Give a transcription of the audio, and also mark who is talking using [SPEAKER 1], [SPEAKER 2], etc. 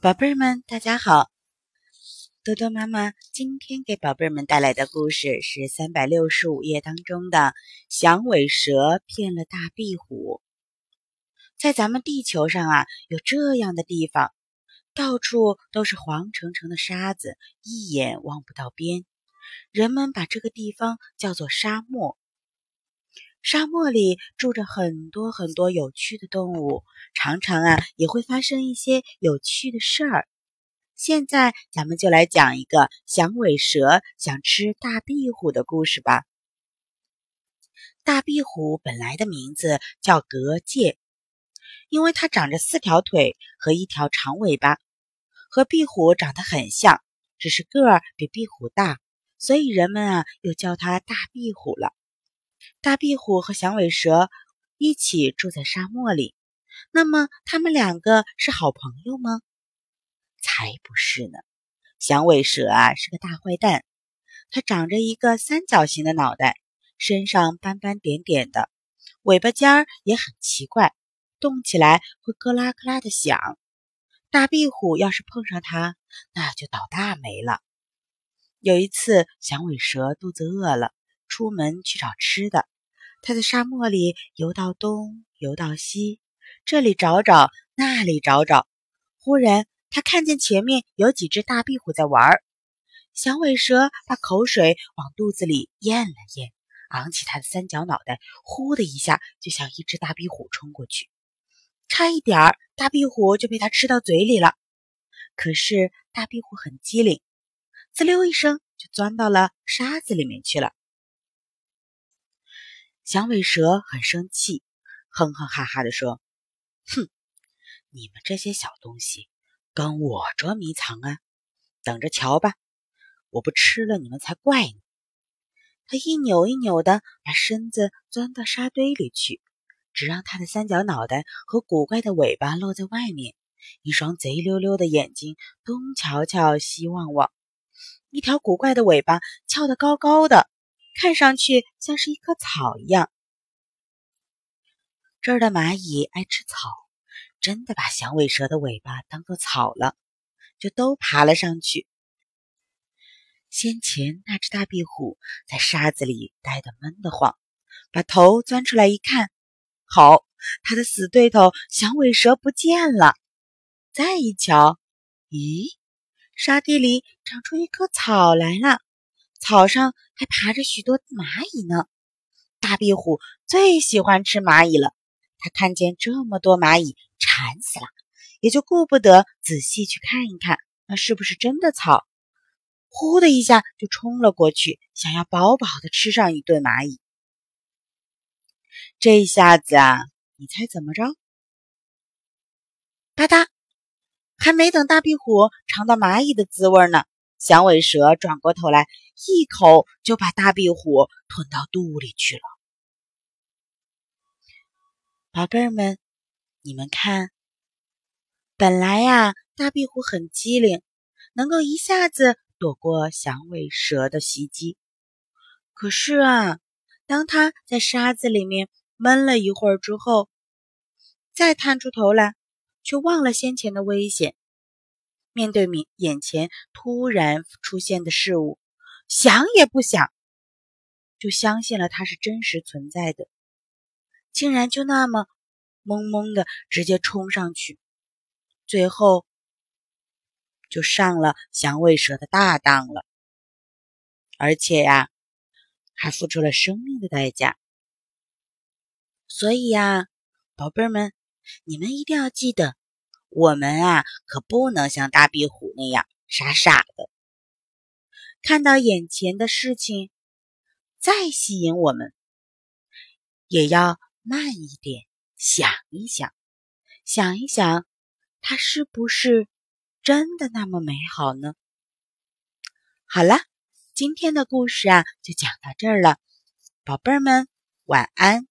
[SPEAKER 1] 宝贝儿们，大家好！多多妈妈今天给宝贝儿们带来的故事是三百六十五页当中的《响尾蛇骗了大壁虎》。在咱们地球上啊，有这样的地方，到处都是黄澄澄的沙子，一眼望不到边。人们把这个地方叫做沙漠。沙漠里住着很多很多有趣的动物，常常啊也会发生一些有趣的事儿。现在咱们就来讲一个响尾蛇想吃大壁虎的故事吧。大壁虎本来的名字叫格介，因为它长着四条腿和一条长尾巴，和壁虎长得很像，只是个儿比壁虎大，所以人们啊又叫它大壁虎了。大壁虎和响尾蛇一起住在沙漠里，那么他们两个是好朋友吗？才不是呢！响尾蛇啊是个大坏蛋，它长着一个三角形的脑袋，身上斑斑点点的，尾巴尖儿也很奇怪，动起来会咯啦咯啦的响。大壁虎要是碰上它，那就倒大霉了。有一次，响尾蛇肚子饿了。出门去找吃的，他在沙漠里游到东，游到西，这里找找，那里找找。忽然，他看见前面有几只大壁虎在玩儿。响尾蛇把口水往肚子里咽了咽，昂起它的三角脑袋，呼的一下就向一只大壁虎冲过去。差一点儿，大壁虎就被它吃到嘴里了。可是大壁虎很机灵，滋溜一声就钻到了沙子里面去了。响尾蛇很生气，哼哼哈哈地说：“哼，你们这些小东西，跟我捉迷藏啊！等着瞧吧，我不吃了你们才怪呢！”它一扭一扭的把身子钻到沙堆里去，只让它的三角脑袋和古怪的尾巴露在外面，一双贼溜溜的眼睛东瞧瞧西望望，一条古怪的尾巴翘得高高的。看上去像是一棵草一样。这儿的蚂蚁爱吃草，真的把响尾蛇的尾巴当做草了，就都爬了上去。先前那只大壁虎在沙子里待得闷得慌，把头钻出来一看，好，它的死对头响尾蛇不见了。再一瞧，咦，沙地里长出一棵草来了。草上还爬着许多蚂蚁呢，大壁虎最喜欢吃蚂蚁了。它看见这么多蚂蚁，馋死了，也就顾不得仔细去看一看，那是不是真的草。呼的一下就冲了过去，想要饱饱的吃上一顿蚂蚁。这下子啊，你猜怎么着？吧嗒，还没等大壁虎尝到蚂蚁的滋味呢。响尾蛇转过头来，一口就把大壁虎吞到肚里去了。宝贝儿们，你们看，本来呀，大壁虎很机灵，能够一下子躲过响尾蛇的袭击。可是啊，当它在沙子里面闷了一会儿之后，再探出头来，却忘了先前的危险。面对面眼前突然出现的事物，想也不想，就相信了它是真实存在的，竟然就那么懵懵的直接冲上去，最后就上了响尾蛇的大当了，而且呀，还付出了生命的代价。所以呀，宝贝们，你们一定要记得。我们啊，可不能像大壁虎那样傻傻的，看到眼前的事情再吸引我们，也要慢一点，想一想，想一想，它是不是真的那么美好呢？好了，今天的故事啊，就讲到这儿了，宝贝儿们，晚安。